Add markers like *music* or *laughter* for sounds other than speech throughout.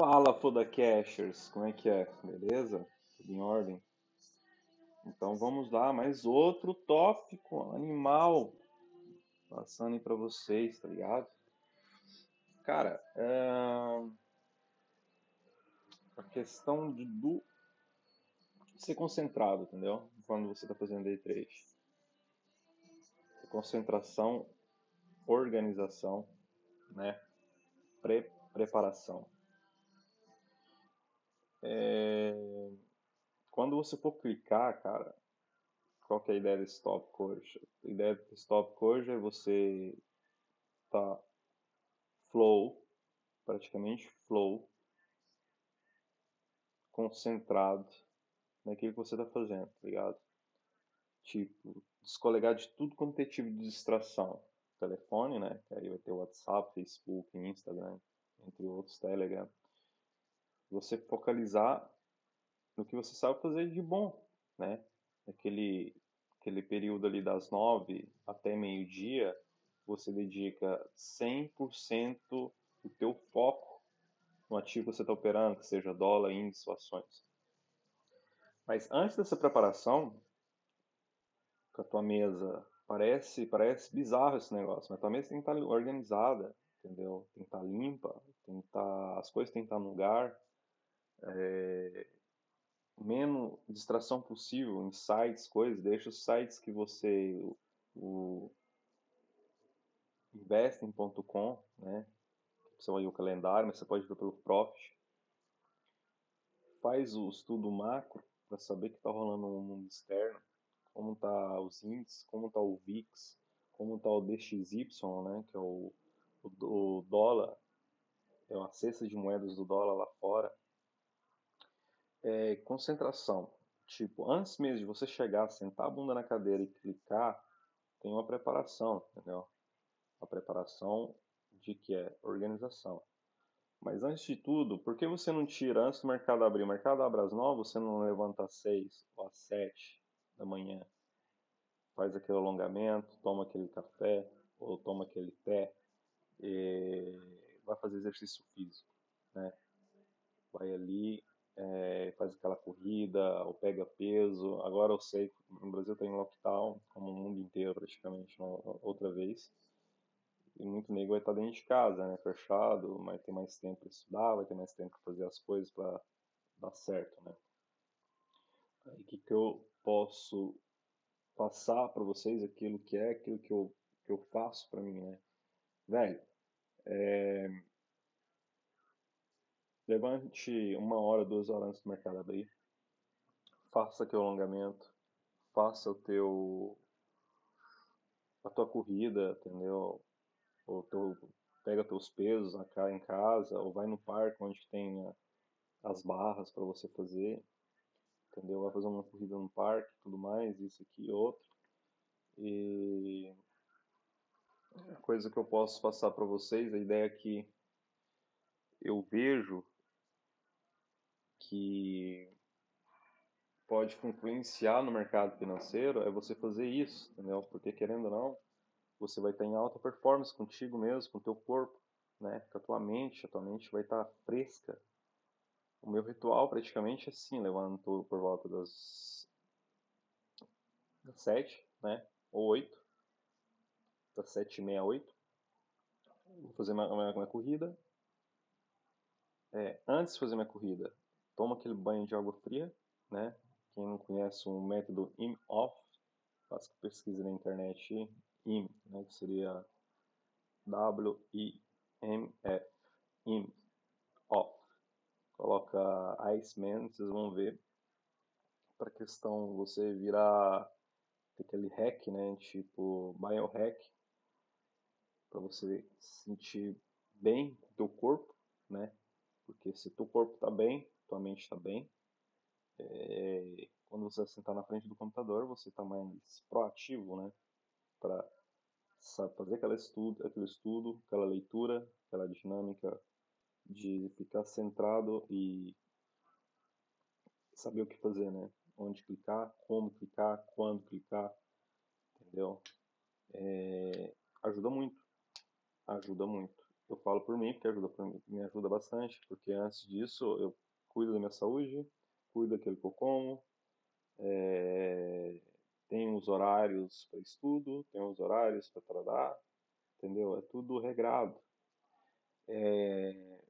Fala, Fodacashers, como é que é? Beleza? Tudo em ordem? Então vamos lá, mais outro tópico animal passando aí pra vocês, tá ligado? Cara, a questão de, do ser concentrado, entendeu? Quando você está fazendo day trade. Concentração, organização, né? Pre preparação. É... Quando você for clicar, cara, qual que é a ideia desse tópico hoje? A ideia desse tópico hoje é você tá flow, praticamente flow, concentrado naquilo que você está fazendo, tá ligado? Tipo, descolegar de tudo quanto é tipo de distração. Telefone, né? Aí vai ter WhatsApp, Facebook, Instagram, entre outros, Telegram. Você focalizar no que você sabe fazer de bom, né? Aquele, aquele período ali das nove até meio-dia, você dedica 100% do teu foco no ativo que você está operando, que seja dólar, índice ações. Mas antes dessa preparação, com a tua mesa, parece, parece bizarro esse negócio, mas a tua mesa tem que estar organizada, entendeu? Tem que estar limpa, tem que estar, as coisas têm que estar no lugar, é, menos distração possível em sites, coisas, deixa os sites que você, o, investing.com, né? Você vai o calendário, mas você pode ver pelo Profit. Faz o estudo macro para saber o que está rolando no mundo externo, como tá os índices, como tá o VIX, como tá o DXY, né, que é o, o, o dólar, é uma cesta de moedas do dólar lá fora. É, concentração. Tipo, antes mesmo de você chegar, sentar a bunda na cadeira e clicar, tem uma preparação, entendeu? A preparação de que é organização. Mas antes de tudo, por que você não tira antes do mercado abrir? O mercado abre às 9, você não levanta às 6 ou às 7 da manhã? Faz aquele alongamento, toma aquele café ou toma aquele té vai fazer exercício físico, né? Vai ali, é, faz aquela corrida ou pega peso. Agora eu sei no Brasil tem lockdown, como o mundo inteiro praticamente, outra vez e muito nego vai estar dentro de casa, né, fechado, vai ter mais tempo para estudar, vai ter mais tempo para fazer as coisas para dar certo, né. Aí o que, que eu posso passar para vocês aquilo que é, aquilo que eu, que eu faço para mim, né. Velho, é... levante uma hora, duas horas antes do mercado abrir, faça aquele alongamento, faça o teu a tua corrida, entendeu? ou teu, pega teus pesos em casa, ou vai no parque onde tem as barras para você fazer, entendeu? Vai fazer uma corrida no parque, tudo mais, isso aqui e outro. E a coisa que eu posso passar para vocês, a ideia é que eu vejo que pode influenciar no mercado financeiro é você fazer isso, entendeu? Porque querendo ou não, você vai estar em alta performance contigo mesmo, com o teu corpo, né? com a tua mente, a tua mente vai estar fresca. O meu ritual praticamente é assim, levanto por volta das, das 7, né? ou 8, das 7 e meia, 8. Vou fazer minha corrida. É, antes de fazer minha corrida, toma aquele banho de água fria, né? Quem não conhece o método IM-OFF, faça pesquisa na internet IM, né, que seria W-I-M-F, IM, off. Coloca Iceman, vocês vão ver. Para questão você virar aquele hack, né, tipo biohack, para você se sentir bem com o teu corpo, né? Porque se teu corpo está bem, tua mente está bem. É, quando você sentar na frente do computador, você está mais proativo, né? para fazer aquela estudo, aquele estudo, aquela leitura, aquela dinâmica de ficar centrado e saber o que fazer, né? Onde clicar, como clicar, quando clicar, entendeu? É, ajuda muito, ajuda muito. Eu falo por mim, porque ajuda por mim, me ajuda bastante, porque antes disso eu cuido da minha saúde, cuido daquilo que eu como, é, tenho os horários para estudo, tenho os horários para trabalhar, entendeu? É tudo regrado. É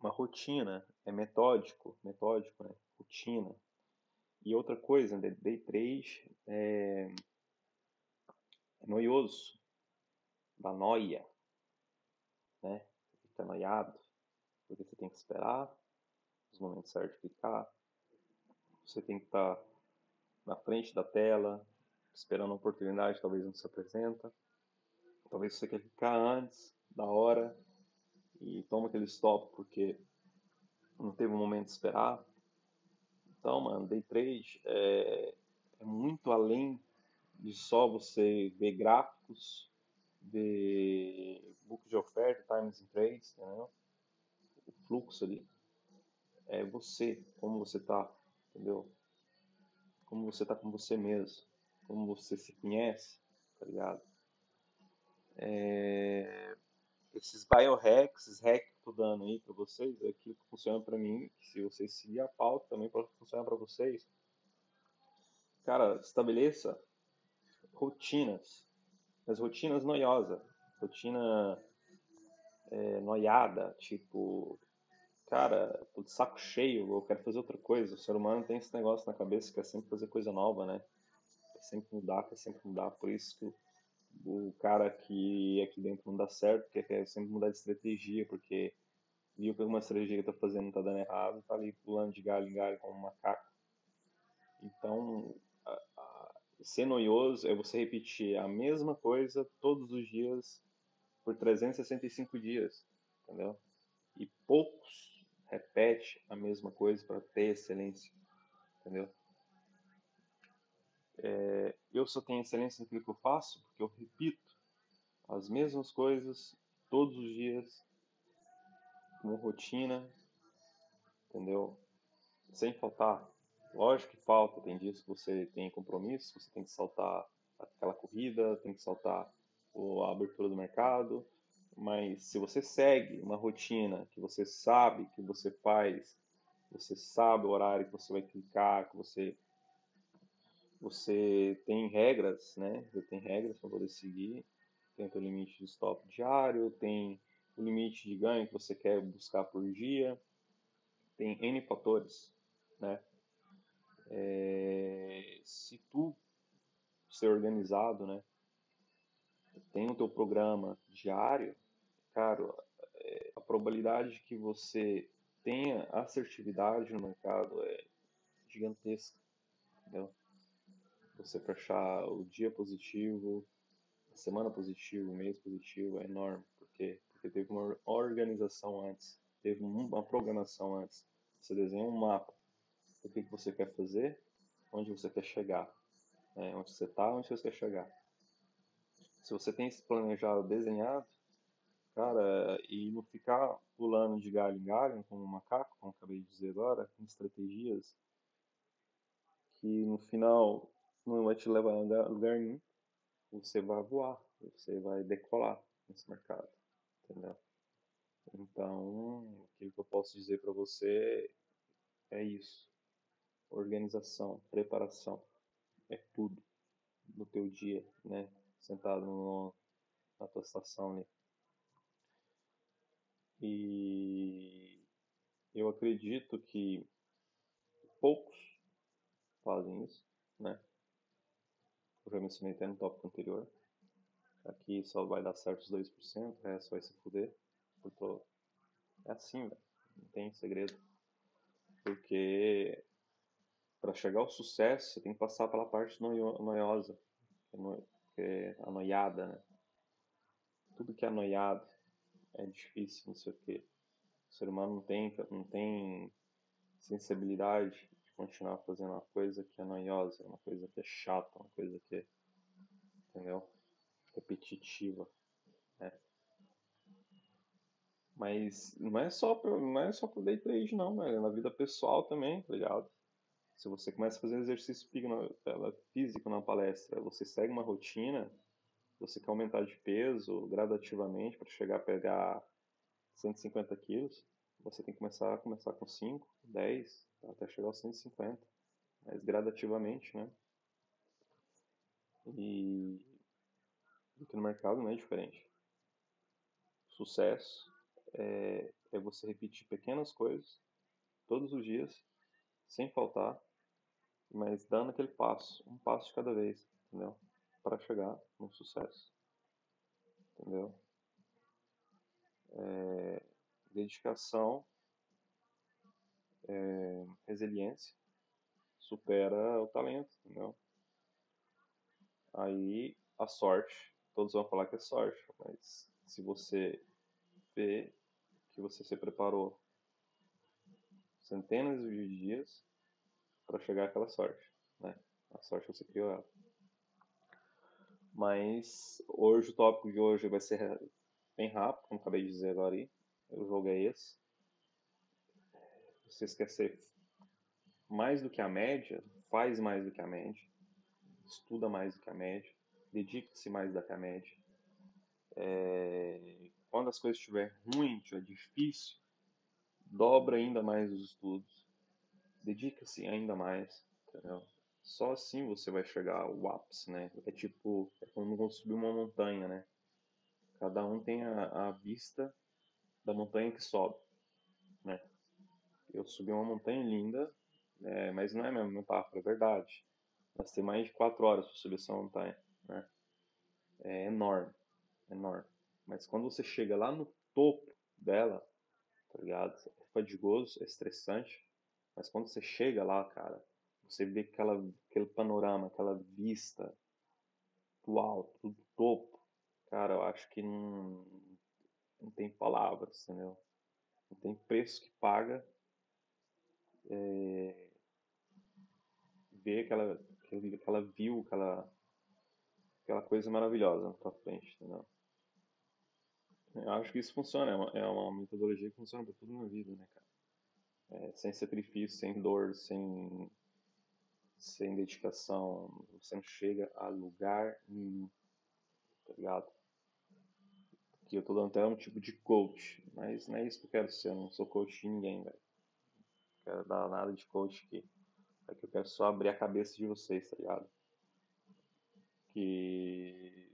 uma rotina, é metódico, metódico, né? Rotina. E outra coisa, day trade é, é noioso, da noia, né? Fica noiado, porque você tem que esperar os momentos certos de você tem que estar na frente da tela, esperando a oportunidade, talvez não se apresenta. Talvez você quer ficar antes da hora e toma aquele stop porque não teve um momento de esperar. Então, mano, day trade é, é muito além de só você ver gráficos, ver book de oferta, times in trades, entendeu? o fluxo ali. É você, como você tá, entendeu? Como você tá com você mesmo, como você se conhece, tá ligado? É... Esses biohacks, esses hacks que eu tô dando aí pra vocês, é aquilo que funciona pra mim, se vocês seguir a pauta também pode funcionar pra vocês. Cara, estabeleça rotinas, mas rotinas noiosas, rotina é, noiada, tipo, cara, tô de saco cheio, eu quero fazer outra coisa. O ser humano tem esse negócio na cabeça que é sempre fazer coisa nova, né? Quer sempre mudar, quer sempre mudar. Por isso que o cara que aqui dentro não dá certo, quer, quer sempre mudar de estratégia, porque viu que alguma estratégia que tá fazendo tá dando errado, tá ali pulando de galho em galho como um macaco. Então, ser noioso é você repetir a mesma coisa todos os dias por 365 dias, entendeu? E poucos repete a mesma coisa para ter excelência, entendeu? É, eu só tenho excelência naquilo que eu faço porque eu repito as mesmas coisas todos os dias, como rotina, entendeu? Sem faltar. Lógico que falta, tem dias que você tem compromisso, você tem que saltar aquela corrida, tem que saltar a abertura do mercado, mas se você segue uma rotina que você sabe que você faz, você sabe o horário que você vai clicar, que você você tem regras, né? Você tem regras para poder seguir. Tem o limite de stop diário, tem o limite de ganho que você quer buscar por dia. Tem N fatores, né? É, se tu ser organizado, né? Tem o teu programa diário, cara, é, a probabilidade que você tenha assertividade no mercado é gigantesca, entendeu? Você fechar o dia positivo, a semana positiva, o mês positivo é enorme, porque porque teve uma organização antes, teve uma programação antes. Você desenha um mapa do que, que você quer fazer, onde você quer chegar, né? onde você está, onde você quer chegar. Se você tem esse planejado desenhado, Cara, e não ficar pulando de galho em galho, como um macaco, como acabei de dizer agora, com estratégias que no final não vai te levar a lugar nenhum. Você vai voar, você vai decolar nesse mercado, entendeu? Então, aquilo que eu posso dizer para você é isso. Organização, preparação, é tudo no teu dia, né? Sentado no, na tua estação ali. E eu acredito que poucos fazem isso, né? Eu já mencionei até no tópico anterior. Aqui só vai dar certo os 2%, o resto vai se fuder. Tô... É assim, velho. Não tem segredo. Porque para chegar ao sucesso, você tem que passar pela parte noiosa, que é a noiada, né? Tudo que é noiado é difícil, não sei o quê. O ser humano não tem, não tem sensibilidade de continuar fazendo uma coisa que é noiosa, uma coisa que é chata, uma coisa que é, entendeu? Repetitiva, né? Mas não é só pro, não é só pro day trade não, é na vida pessoal também, tá ligado? Se você começa a fazer exercício físico na palestra, você segue uma rotina, você quer aumentar de peso gradativamente para chegar a pegar 150 quilos, você tem que começar, começar com 5, 10, até chegar aos 150, mas gradativamente, né? E aqui no mercado não é diferente. Sucesso é, é você repetir pequenas coisas todos os dias, sem faltar, mas dando aquele passo, um passo de cada vez, entendeu? Para chegar no sucesso, entendeu? É, dedicação, é, resiliência, supera o talento, entendeu? Aí a sorte, todos vão falar que é sorte, mas se você vê que você se preparou centenas de dias para chegar àquela sorte, né? A sorte você criou ela. Mas hoje o tópico de hoje vai ser bem rápido, como acabei de dizer agora aí. O jogo é esse. Você esquecer mais do que a média, faz mais do que a média, estuda mais do que a média, dedica-se mais do que a média. É... Quando as coisas estiverem ruim, estiver difícil, dobra ainda mais os estudos, dedica-se ainda mais, entendeu? Só assim você vai chegar ao ápice, né? É tipo, é como subir uma montanha, né? Cada um tem a, a vista da montanha que sobe, né? Eu subi uma montanha linda, é, mas não é mesmo metáfora, é verdade. Temos mais de quatro horas para subir essa montanha, né? É enorme, enorme. Mas quando você chega lá no topo dela, tá ligado? É fadigoso, é estressante, mas quando você chega lá, cara, você vê aquela, aquele panorama, aquela vista do alto, do topo, cara, eu acho que não, não tem palavras, entendeu? Não tem preço que paga é, ver aquela, aquela view, aquela, aquela coisa maravilhosa na tua frente, entendeu? Eu acho que isso funciona, é uma, é uma metodologia que funciona para tudo na vida, né, cara? É, sem sacrifício, sem dor, sem, sem dedicação, você não chega a lugar nenhum, tá ligado? Que eu tô dando até um tipo de coach, mas não é isso que eu quero ser, eu não sou coach de ninguém, velho. Quero dar nada de coach aqui. É que eu quero só abrir a cabeça de vocês, tá ligado? Que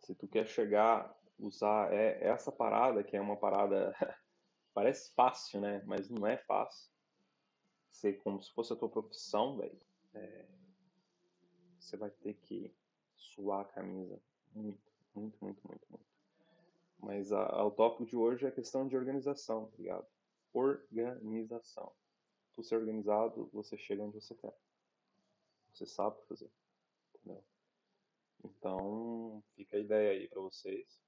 se tu quer chegar, usar é, essa parada, que é uma parada, *laughs* parece fácil, né? Mas não é fácil. Ser como se fosse a tua profissão, velho. É, você vai ter que suar a camisa muito, muito, muito, muito, muito. Mas a, a, o tópico de hoje é a questão de organização, tá ligado? Organização. Tu ser organizado, você chega onde você quer. Você sabe fazer. Entendeu? Então, fica a ideia aí para vocês.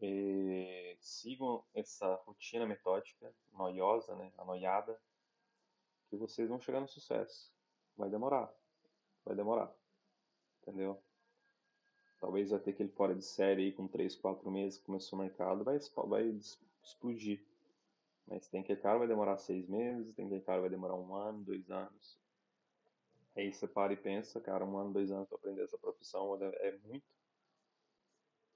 E sigam essa rotina metódica, noiosa, né, anoiada, que vocês vão chegar no sucesso. Vai demorar, vai demorar, entendeu? Talvez vai ter aquele fora de série aí com 3, 4 meses que começou o mercado, vai, vai explodir. Mas tem que cara vai demorar 6 meses, tem que cara vai demorar um ano, dois anos. Aí você para e pensa, cara, um ano, dois anos para aprender essa profissão é, é muito.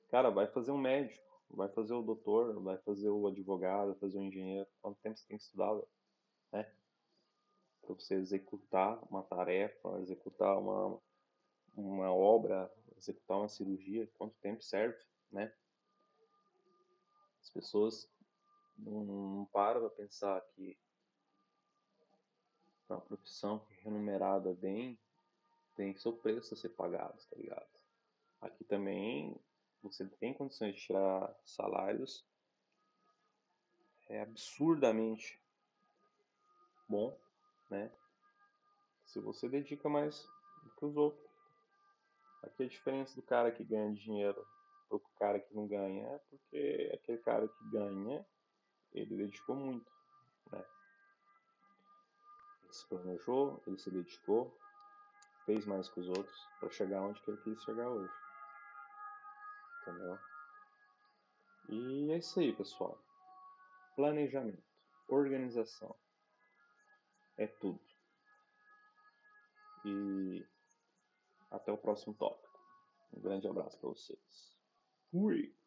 Cara, vai fazer um médico, vai fazer o doutor, vai fazer o advogado, vai fazer o engenheiro. Quanto tempo você tem estudado, né? Para você executar uma tarefa, executar uma, uma obra, executar uma cirurgia, quanto tempo serve, né? As pessoas não, não param para pensar que uma profissão remunerada bem, tem seu preço a ser pagado, tá ligado? Aqui também você tem condições de tirar salários é absurdamente bom, né? Se você dedica mais do que os outros. Aqui a diferença do cara que ganha dinheiro para o cara que não ganha é porque aquele cara que ganha, ele dedicou muito, né? se planejou, ele se dedicou, fez mais que os outros para chegar onde que ele quis chegar hoje. Entendeu? E é isso aí, pessoal. Planejamento, organização. É tudo. E Até o próximo tópico. Um grande abraço para vocês. Fui!